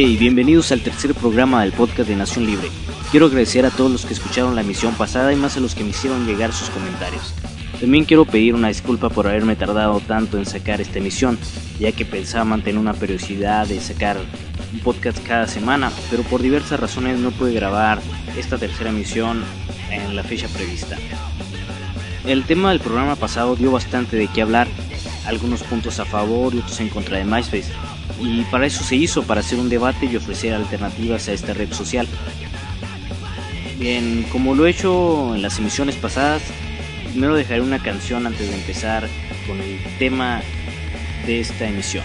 Hey, bienvenidos al tercer programa del podcast de Nación Libre. Quiero agradecer a todos los que escucharon la emisión pasada y más a los que me hicieron llegar sus comentarios. También quiero pedir una disculpa por haberme tardado tanto en sacar esta emisión, ya que pensaba mantener una periodicidad de sacar un podcast cada semana, pero por diversas razones no pude grabar esta tercera emisión en la fecha prevista. El tema del programa pasado dio bastante de qué hablar, algunos puntos a favor y otros en contra de MySpace, y para eso se hizo, para hacer un debate y ofrecer alternativas a esta red social. Bien, como lo he hecho en las emisiones pasadas, primero dejaré una canción antes de empezar con el tema de esta emisión.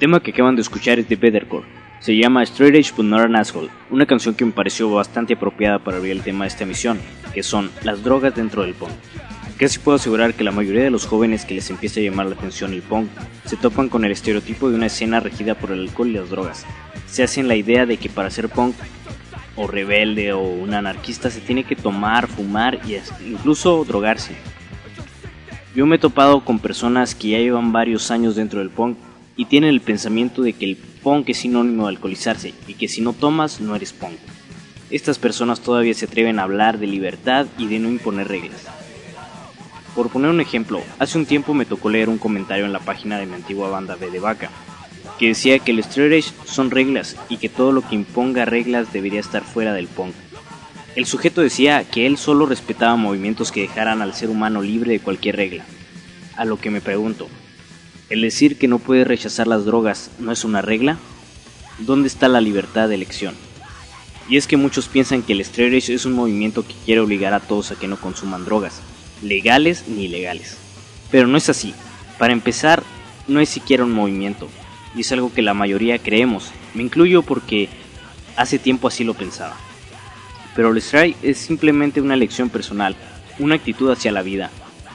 Tema que acaban de escuchar es de Bettercore. Se llama Straight Edge but Not an Asshole, una canción que me pareció bastante apropiada para abrir el tema de esta emisión, que son las drogas dentro del punk. Casi puedo asegurar que la mayoría de los jóvenes que les empieza a llamar la atención el punk se topan con el estereotipo de una escena regida por el alcohol y las drogas. Se hacen la idea de que para ser punk o rebelde o un anarquista se tiene que tomar, fumar y incluso drogarse. Yo me he topado con personas que ya llevan varios años dentro del punk y tienen el pensamiento de que el punk es sinónimo de alcoholizarse y que si no tomas no eres punk. Estas personas todavía se atreven a hablar de libertad y de no imponer reglas. Por poner un ejemplo, hace un tiempo me tocó leer un comentario en la página de mi antigua banda B de Vaca, que decía que el straight son reglas y que todo lo que imponga reglas debería estar fuera del punk. El sujeto decía que él solo respetaba movimientos que dejaran al ser humano libre de cualquier regla. A lo que me pregunto, ¿El decir que no puede rechazar las drogas no es una regla? ¿Dónde está la libertad de elección? Y es que muchos piensan que el straight es un movimiento que quiere obligar a todos a que no consuman drogas, legales ni ilegales. Pero no es así. Para empezar, no es siquiera un movimiento, y es algo que la mayoría creemos, me incluyo porque hace tiempo así lo pensaba. Pero el straight es simplemente una elección personal, una actitud hacia la vida,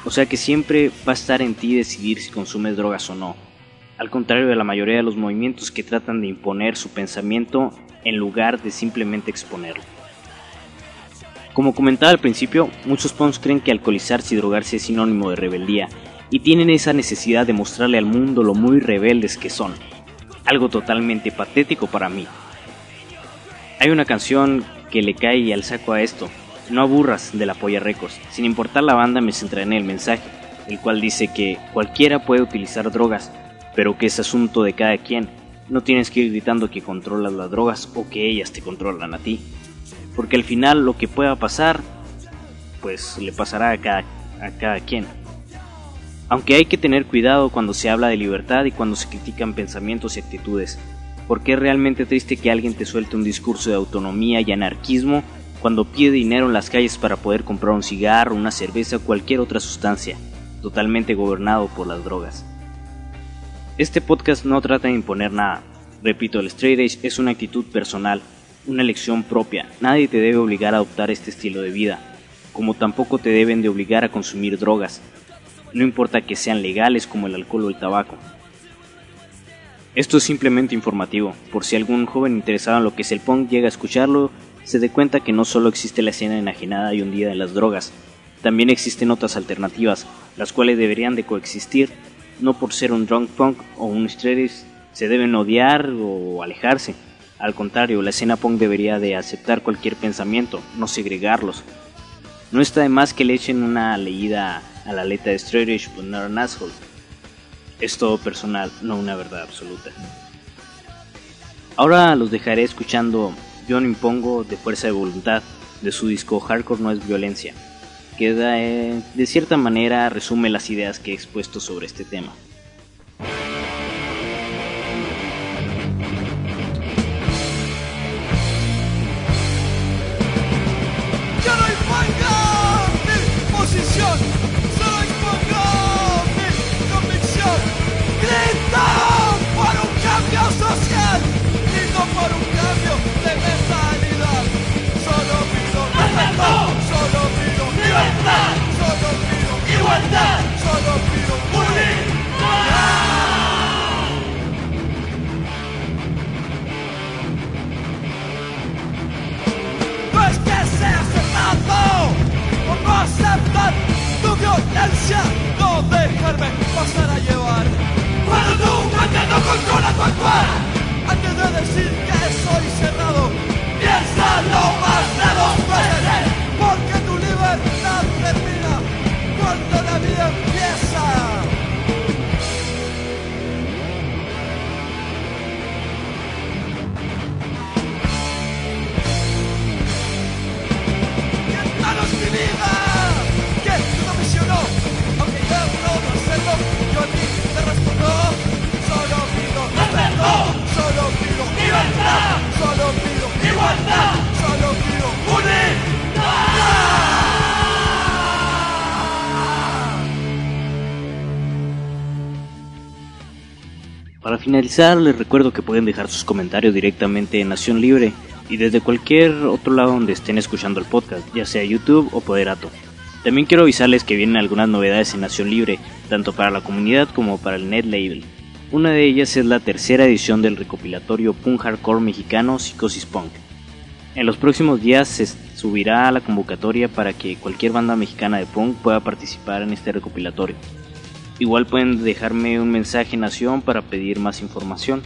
o sea que siempre va a estar en ti decidir si consumes drogas o no. Al contrario de la mayoría de los movimientos que tratan de imponer su pensamiento en lugar de simplemente exponerlo. Como comentaba al principio, muchos punks creen que alcoholizarse y drogarse es sinónimo de rebeldía y tienen esa necesidad de mostrarle al mundo lo muy rebeldes que son. Algo totalmente patético para mí. Hay una canción que le cae al saco a esto, no aburras de la Polla Records. Sin importar la banda me centraré en el mensaje, el cual dice que cualquiera puede utilizar drogas, pero que es asunto de cada quien. No tienes que ir gritando que controlas las drogas o que ellas te controlan a ti. Porque al final lo que pueda pasar, pues le pasará a cada, a cada quien. Aunque hay que tener cuidado cuando se habla de libertad y cuando se critican pensamientos y actitudes, porque es realmente triste que alguien te suelte un discurso de autonomía y anarquismo cuando pide dinero en las calles para poder comprar un cigarro, una cerveza o cualquier otra sustancia, totalmente gobernado por las drogas. Este podcast no trata de imponer nada. Repito, el straight edge es una actitud personal, una elección propia. Nadie te debe obligar a adoptar este estilo de vida, como tampoco te deben de obligar a consumir drogas, no importa que sean legales como el alcohol o el tabaco. Esto es simplemente informativo, por si algún joven interesado en lo que es el punk llega a escucharlo, se dé cuenta que no solo existe la escena enajenada y hundida de las drogas, también existen otras alternativas, las cuales deberían de coexistir no por ser un drunk punk o un straight se deben odiar o alejarse. Al contrario, la escena punk debería de aceptar cualquier pensamiento, no segregarlos. No está de más que le echen una leída a la letra de Straight but not an asshole. Es todo personal, no una verdad absoluta. Ahora los dejaré escuchando Yo no impongo de fuerza de voluntad de su disco Hardcore no es violencia que de, de cierta manera resume las ideas que he expuesto sobre este tema. Para finalizar, les recuerdo que pueden dejar sus comentarios directamente en Nación Libre y desde cualquier otro lado donde estén escuchando el podcast, ya sea YouTube o Poderato. También quiero avisarles que vienen algunas novedades en Nación Libre, tanto para la comunidad como para el Net Label. Una de ellas es la tercera edición del recopilatorio punk hardcore mexicano Psicosis Punk. En los próximos días se subirá la convocatoria para que cualquier banda mexicana de punk pueda participar en este recopilatorio. Igual pueden dejarme un mensaje en Nación para pedir más información.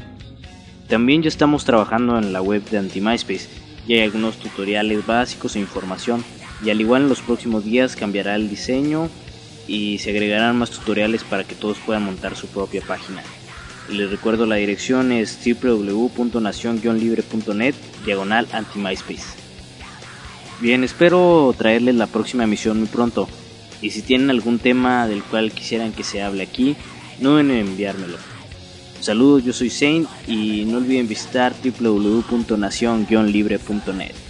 También ya estamos trabajando en la web de AntiMySpace y hay algunos tutoriales básicos e información. Y al igual en los próximos días cambiará el diseño y se agregarán más tutoriales para que todos puedan montar su propia página. Les recuerdo la dirección es www.nacion-libre.net diagonal anti-MySpace. Bien, espero traerles la próxima emisión muy pronto. Y si tienen algún tema del cual quisieran que se hable aquí, no deben enviármelo. Saludos, yo soy Zane y no olviden visitar www.nacion-libre.net.